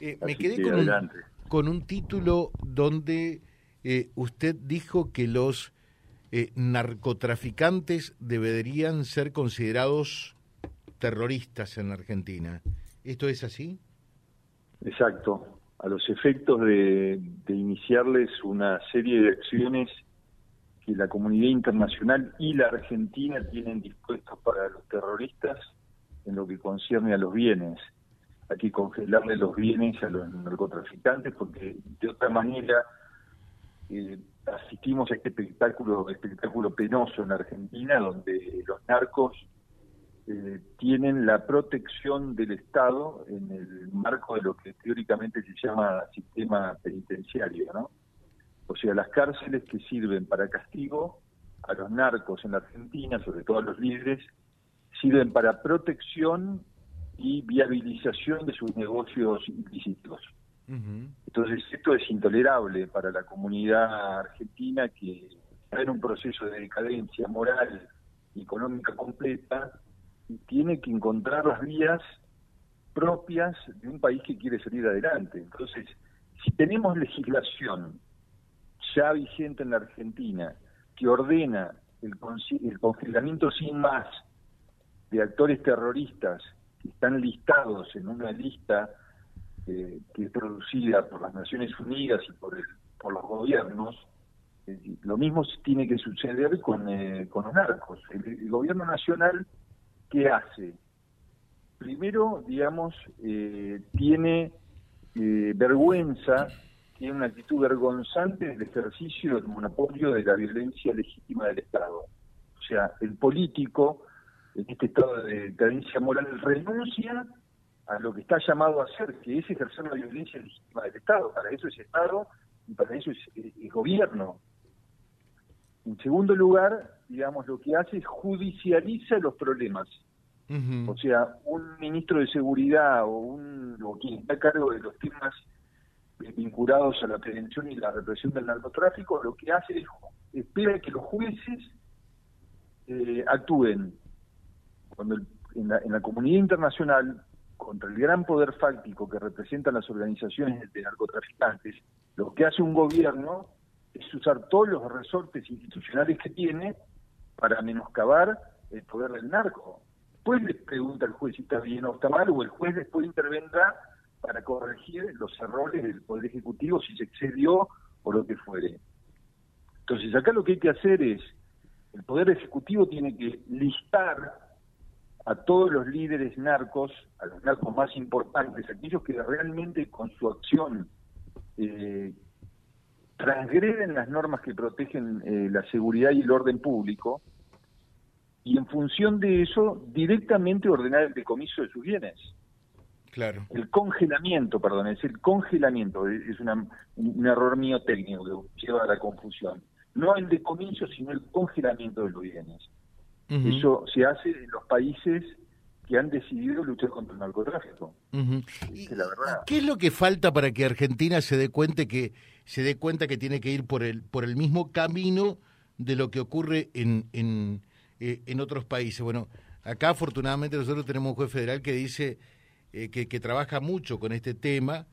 Eh, me quedé con un, con un, título donde eh, usted dijo que los eh, narcotraficantes deberían ser considerados terroristas en la Argentina. ¿Esto es así? Exacto. A los efectos de, de iniciarles una serie de acciones que la comunidad internacional y la Argentina tienen dispuestos para los terroristas en lo que concierne a los bienes hay que congelarle los bienes a los narcotraficantes porque de otra manera eh, asistimos a este espectáculo espectáculo penoso en Argentina donde los narcos eh, tienen la protección del Estado en el marco de lo que teóricamente se llama sistema penitenciario, ¿no? O sea, las cárceles que sirven para castigo a los narcos en la Argentina, sobre todo a los líderes, sirven para protección y viabilización de sus negocios ilícitos. Entonces, esto es intolerable para la comunidad argentina que está en un proceso de decadencia moral y económica completa y tiene que encontrar las vías propias de un país que quiere salir adelante. Entonces, si tenemos legislación ya vigente en la Argentina que ordena el, el congelamiento sin más de actores terroristas están listados en una lista eh, que es producida por las Naciones Unidas y por, por los gobiernos, eh, lo mismo tiene que suceder con, eh, con los narcos. El, gobierno nacional, ¿qué hace? Primero, digamos, tiene vergüenza, tiene una actitud vergonzante del ejercicio del monopolio de la violencia legítima del Estado. O sea, el político en este estado de decadencia moral renuncia a lo que está llamado a hacer, que es ejercer la violencia legítima del Estado. Para eso es Estado y para eso es, gobierno. En segundo lugar, digamos, lo que hace es judicializa los problemas. O sea, un ministro de seguridad o, un, o quien está a cargo de los temas vinculados a la prevención y la represión del narcotráfico, lo que hace es espera que los jueces eh, actúen cuando en, la, comunidad internacional, contra el gran poder fáctico que representan las organizaciones de narcotraficantes, lo que hace un gobierno es usar todos los resortes institucionales que tiene para menoscabar el poder del narco. Después le pregunta al juez si está bien o está mal, o el juez después intervendrá para corregir los errores del Poder Ejecutivo si se excedió o lo que fuere. Entonces acá lo que hay que hacer es, el Poder Ejecutivo tiene que listar a todos los líderes narcos, a los narcos más importantes, aquellos que realmente con su acción eh, transgreden las normas que protegen eh, la seguridad y el orden público, y en función de eso directamente ordenar el decomiso de sus bienes. Claro. El congelamiento, perdón, es el congelamiento, es un error mío técnico que lleva a la confusión. No el decomiso, sino el congelamiento de los bienes. Eso se hace en los países que han decidido luchar contra el narcotráfico. ¿Qué es lo que falta para que Argentina se dé cuenta que se dé cuenta que tiene que ir por el por el mismo camino de lo que ocurre en en, eh, en otros países? Bueno, acá afortunadamente nosotros tenemos un juez federal que dice eh, que, que trabaja mucho con este tema,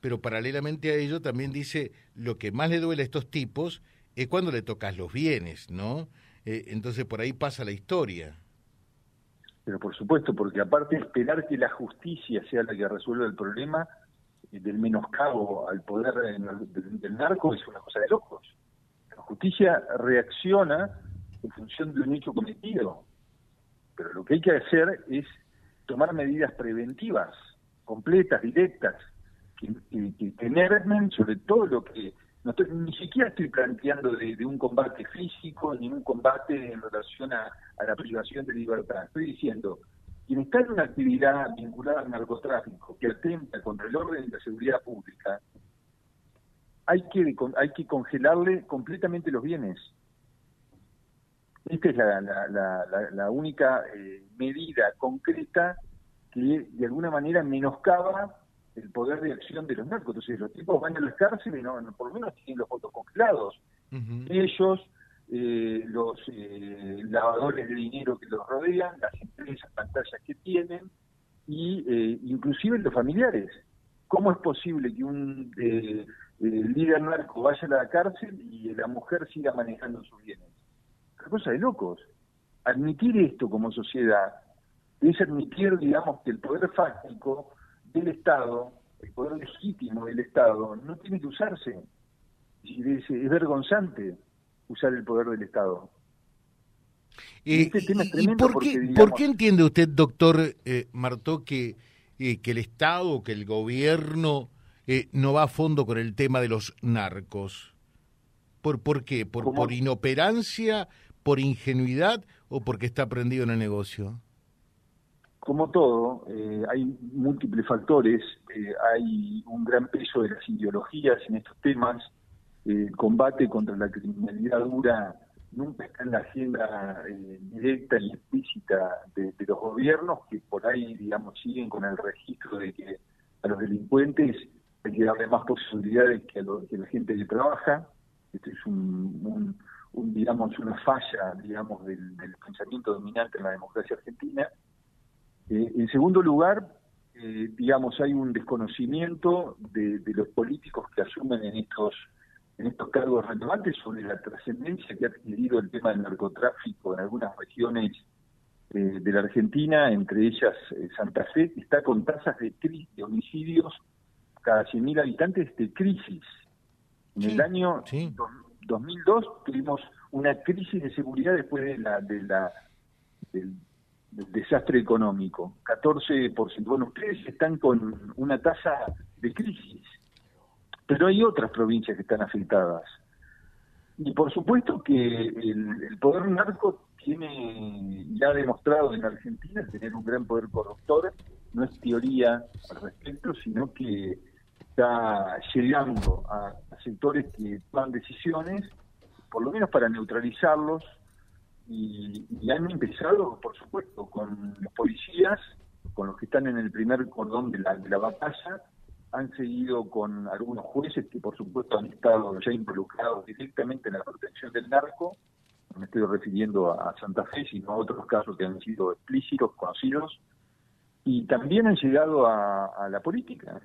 pero paralelamente a ello también dice lo que más le duele a estos tipos es cuando le tocas los bienes, ¿no? Eh, entonces por ahí pasa la historia. Pero por supuesto, porque aparte esperar que la justicia sea la que resuelva el problema eh, del menoscabo al poder del, narco es una cosa de locos. La justicia reacciona en función de un hecho cometido, pero lo que hay que hacer es tomar medidas preventivas, completas, directas, que, que, que sobre todo lo que no ni siquiera estoy planteando de, un combate físico ni un combate en relación a, la privación de libertad. Estoy diciendo, quien está en una actividad vinculada al narcotráfico que atenta contra el orden y la seguridad pública, hay que, hay que congelarle completamente los bienes. Esta es la, única eh, medida concreta que de alguna manera menoscaba el poder de acción de los narcos. Entonces los tipos van a las cárceles y no, por lo menos tienen los votos congelados. Ellos, eh, los eh, lavadores de dinero que los rodean, las empresas, pantallas que tienen, y eh, inclusive los familiares. ¿Cómo es posible que un eh, líder narco vaya a la cárcel y la mujer siga manejando sus bienes? Una cosa de locos. Admitir esto como sociedad es admitir, digamos, que el poder fáctico del Estado, el poder legítimo del Estado, no tiene que usarse. Es, es vergonzante usar el poder del Estado. Eh, este y, por, qué, por, qué, entiende usted, doctor eh, Martó, que que el Estado, que el gobierno eh, no va a fondo con el tema de los narcos. ¿Por, por qué? ¿Por, ¿Por inoperancia, por ingenuidad o porque está prendido en el negocio? Como todo, eh, hay múltiples factores, eh, hay un gran peso de las ideologías en estos temas, el combate contra la criminalidad dura nunca está en la agenda eh, directa y explícita de, los gobiernos que por ahí, digamos, siguen con el registro de que a los delincuentes hay que darle más posibilidades que a, la gente que trabaja. Esto es un, digamos, una falla, digamos, del, pensamiento dominante en la democracia argentina. Eh, en segundo lugar, eh, digamos, hay un desconocimiento de los políticos que asumen en estos en estos cargos relevantes sobre la trascendencia que ha adquirido el tema del narcotráfico en algunas regiones eh, de la Argentina, entre ellas eh, Santa Fe, que está con tasas de, de homicidios cada 100.000 habitantes de crisis. En el año 2002 tuvimos una crisis de seguridad después de la, de la del desastre económico. 14%. Bueno, ustedes están con una tasa de crisis pero hay otras provincias que están afectadas. Y por supuesto que el, poder narco tiene ya demostrado en Argentina tener un gran poder corruptor, no es teoría al respecto, sino que está llegando a, sectores que toman decisiones, por lo menos para neutralizarlos, y, han empezado, por supuesto, con los policías, con los que están en el primer cordón de la, de la batalla, han seguido con algunos jueces que por supuesto han estado ya involucrados directamente en la protección del narco, me estoy refiriendo a Santa Fe, sino a otros casos que han sido explícitos, conocidos, y también han llegado a, la política,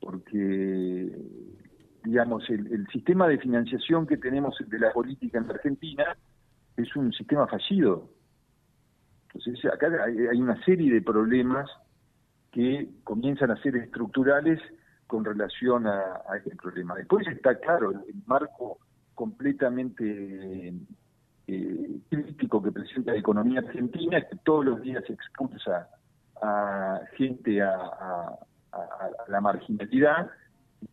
porque digamos el, el, sistema de financiación que tenemos de la política en Argentina es un sistema fallido. Entonces acá hay una serie de problemas que comienzan a ser estructurales con relación a, este problema. Después está claro el, marco completamente eh, crítico que presenta la economía argentina, que todos los días expulsa a gente a, la marginalidad,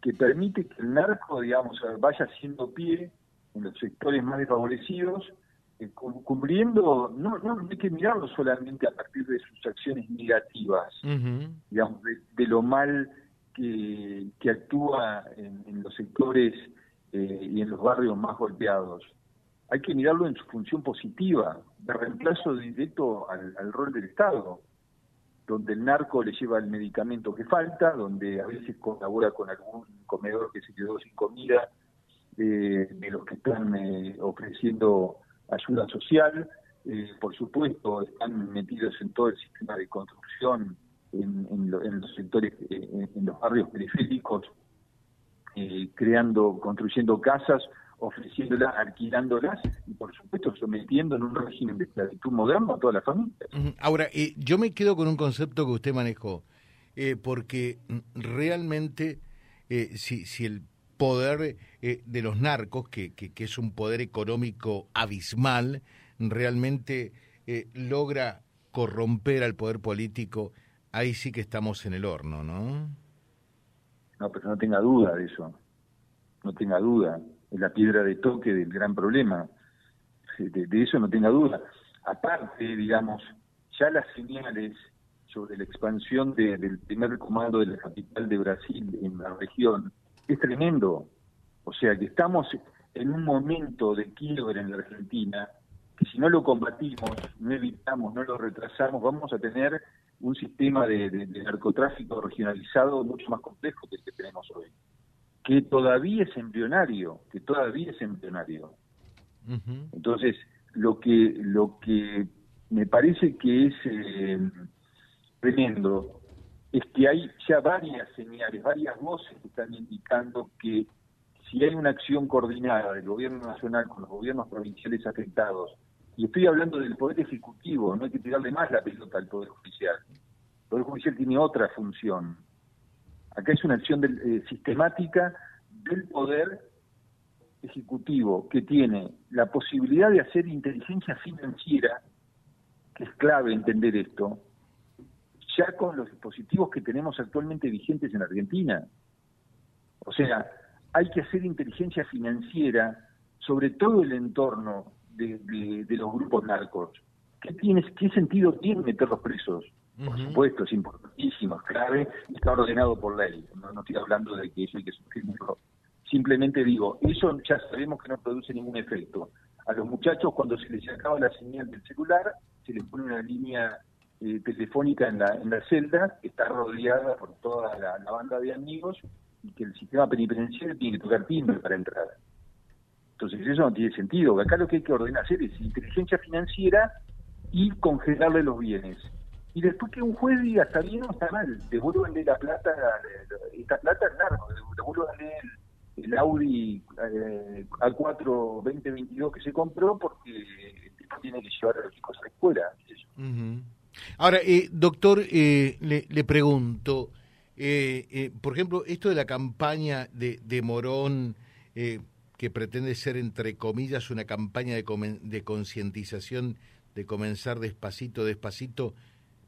que permite que el narco, digamos, vaya haciendo pie en los sectores más desfavorecidos eh, cubriendo, no, no hay que mirarlo solamente a partir de sus acciones negativas, digamos, de, lo mal que, que actúa en, los sectores eh, y en los barrios más golpeados. Hay que mirarlo en su función positiva, de reemplazo directo al, rol del Estado, donde el narco le lleva el medicamento que falta, donde a veces colabora con algún comedor que se quedó sin comida, eh, de los que están ofreciendo ayuda social, eh, por supuesto están metidos en todo el sistema de construcción, en, los sectores, eh, en, los barrios periféricos, eh, creando, construyendo casas, ofreciéndolas, alquilándolas y por supuesto sometiendo en un régimen de esclavitud moderno a toda la familia. Ahora, yo me quedo con un concepto que usted manejó, porque realmente si, si el poder eh, de los narcos, que, que, es un poder económico abismal, realmente eh, logra corromper al poder político, ahí sí que estamos en el horno, ¿no? No, pero no tenga duda de eso, no tenga duda, es la piedra de toque del gran problema, de, eso no tenga duda. Aparte, digamos, ya las señales sobre la expansión del primer comando de la capital de Brasil en la región, es tremendo. O sea que estamos en un momento de quiebre en la Argentina que si no lo combatimos, no evitamos, no lo retrasamos, vamos a tener un sistema de, narcotráfico regionalizado mucho más complejo que el que tenemos hoy, que todavía es embrionario, que todavía es embrionario. Entonces, lo que lo que me parece que es eh, tremendo es que hay ya varias señales, varias voces que están indicando que si hay una acción coordinada del gobierno nacional con los gobiernos provinciales afectados, y estoy hablando del Poder Ejecutivo, no hay que tirarle más la pelota al Poder Judicial. El Poder Judicial tiene otra función. Acá es una acción eh, sistemática del Poder Ejecutivo que tiene la posibilidad de hacer inteligencia financiera, que es clave entender esto, ya con los dispositivos que tenemos actualmente vigentes en Argentina. O sea, hay que hacer inteligencia financiera sobre todo el entorno de, los grupos narcos. ¿Qué, tienes, ¿Qué sentido tiene meterlos presos? Por supuesto, es importantísimo, es clave, está ordenado por ley. No, estoy hablando de que eso hay que sufrirlo. Simplemente digo, eso ya sabemos que no produce ningún efecto. A los muchachos, cuando se les acaba la señal del celular, se les pone una línea eh, telefónica en la, en la celda, que está rodeada por toda la, banda de amigos, y que el sistema penitenciario tiene que tocar timbre para entrar. Entonces eso no tiene sentido. Acá lo que hay que ordenar hacer es inteligencia financiera y congelarle los bienes. Y después que un juez diga, está bien o está mal, devuélvanle la plata, esta plata es largo, devuélvanle el, el Audi eh, A4 2022 que se compró porque el tipo tiene que llevar a los chicos a la escuela. Ahora, eh, doctor, eh, le, le pregunto, eh, eh, por ejemplo, esto de la campaña de, de Morón, eh, que pretende ser, entre comillas, una campaña de, de concientización de comenzar despacito, despacito,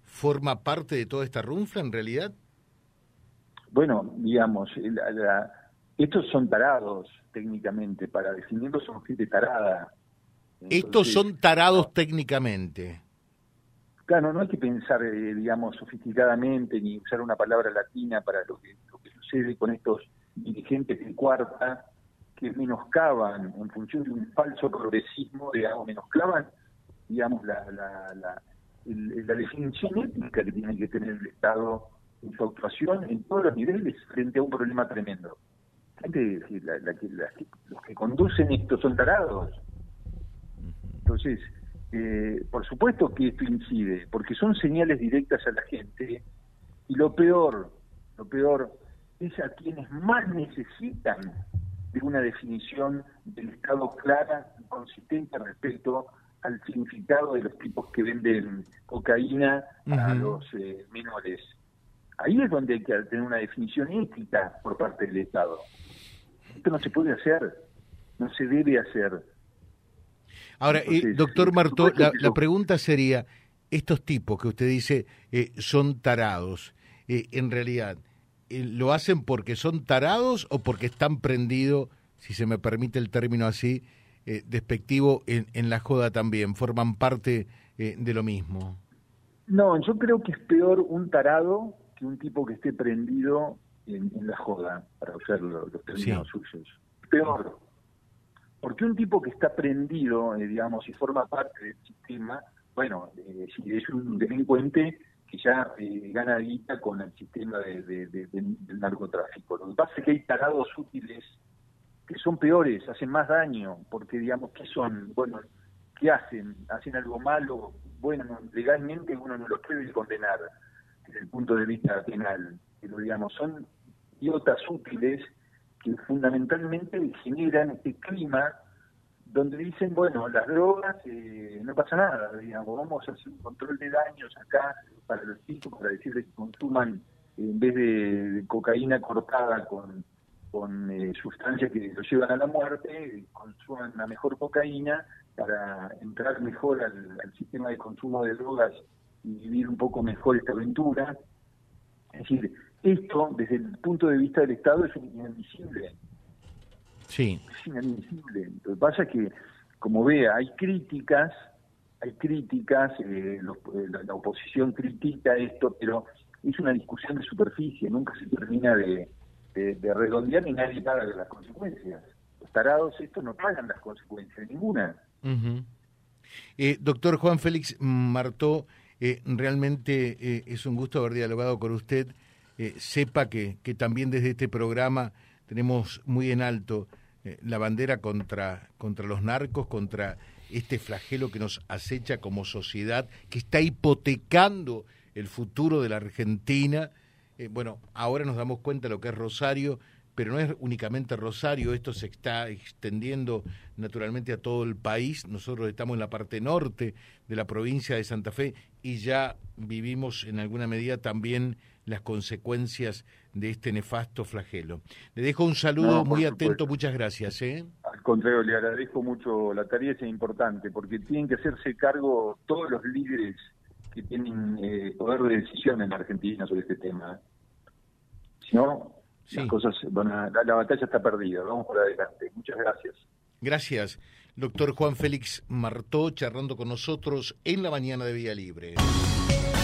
¿forma parte de toda esta runfla en realidad? Bueno, digamos, estos son tarados técnicamente, para definirlos son gente tarada. estos son tarados técnicamente. Claro, no hay que pensar, eh, digamos, sofisticadamente ni usar una palabra latina para lo que, lo que sucede con estos dirigentes de cuarta que menoscaban en función de un falso progresismo, digamos, menoscaban, digamos, la, la, la, la definición étnica que tiene que tener el Estado en su actuación en todos los niveles frente a un problema tremendo. Gente, la, los que conducen esto son tarados. Entonces, eh, por supuesto que esto incide, porque son señales directas a la gente y lo peor, lo peor es a quienes más necesitan de una definición del Estado clara y consistente respecto al significado de los tipos que venden cocaína a los eh, menores. Ahí es donde hay que tener una definición ética por parte del Estado. Esto no se puede hacer, no se debe hacer. Ahora, eh, doctor Martó, la, pregunta sería, estos tipos que usted dice eh, son tarados, eh, en realidad, ¿lo hacen porque son tarados o porque están prendidos, si se me permite el término así, despectivo, en, en, la joda también? ¿Forman parte de lo mismo? No, yo creo que es peor un tarado que un tipo que esté prendido en, la joda, para usar los, términos suyos. Peor, porque un tipo que está prendido, eh, digamos, y forma parte del sistema, bueno, eh, si es un delincuente que ya eh, gana guita con el sistema de, del narcotráfico. Lo que pasa es que hay tarados útiles que son peores, hacen más daño, porque, digamos, ¿qué son? Bueno, ¿qué hacen? ¿Hacen algo malo? Bueno, legalmente uno no los puede condenar desde el punto de vista penal, pero, digamos, son idiotas útiles que fundamentalmente generan este clima donde dicen, bueno, las drogas eh, no pasa nada, digamos, vamos a hacer un control de daños acá para los chicos, para decirles que consuman, en vez de, cocaína cortada con, con eh, sustancias que los llevan a la muerte, consuman la mejor cocaína para entrar mejor al, al sistema de consumo de drogas y vivir un poco mejor esta aventura. Es decir, esto, desde el punto de vista del Estado, es inadmisible. Sí. Es inadmisible. Lo que pasa es que, como vea, hay críticas, hay críticas, eh, eh, la, oposición critica esto, pero es una discusión de superficie, nunca se termina de, redondear ni nadie paga las consecuencias. Los tarados estos no pagan las consecuencias, ninguna. Eh, doctor Juan Félix Martó, realmente es un gusto haber dialogado con usted. Eh, sepa que, que también desde este programa tenemos muy en alto eh, la bandera contra, contra los narcos, contra este flagelo que nos acecha como sociedad, que está hipotecando el futuro de la Argentina eh, bueno, ahora nos damos cuenta de lo que es Rosario, pero no es únicamente Rosario, esto se está extendiendo naturalmente a todo el país. Nosotros estamos en la parte norte de la provincia de Santa Fe y ya vivimos en alguna medida también las consecuencias de este nefasto flagelo. Le dejo un saludo muy atento, muchas gracias. ¿eh? Al contrario, le agradezco mucho, la tarea es importante porque tienen que hacerse cargo todos los líderes que tienen eh, poder de decisión en la Argentina sobre este tema. Si no, las cosas van a, la, batalla está perdida, vamos por adelante. Muchas gracias. Gracias, doctor Juan Félix Martó, charlando con nosotros en la mañana de Vía Libre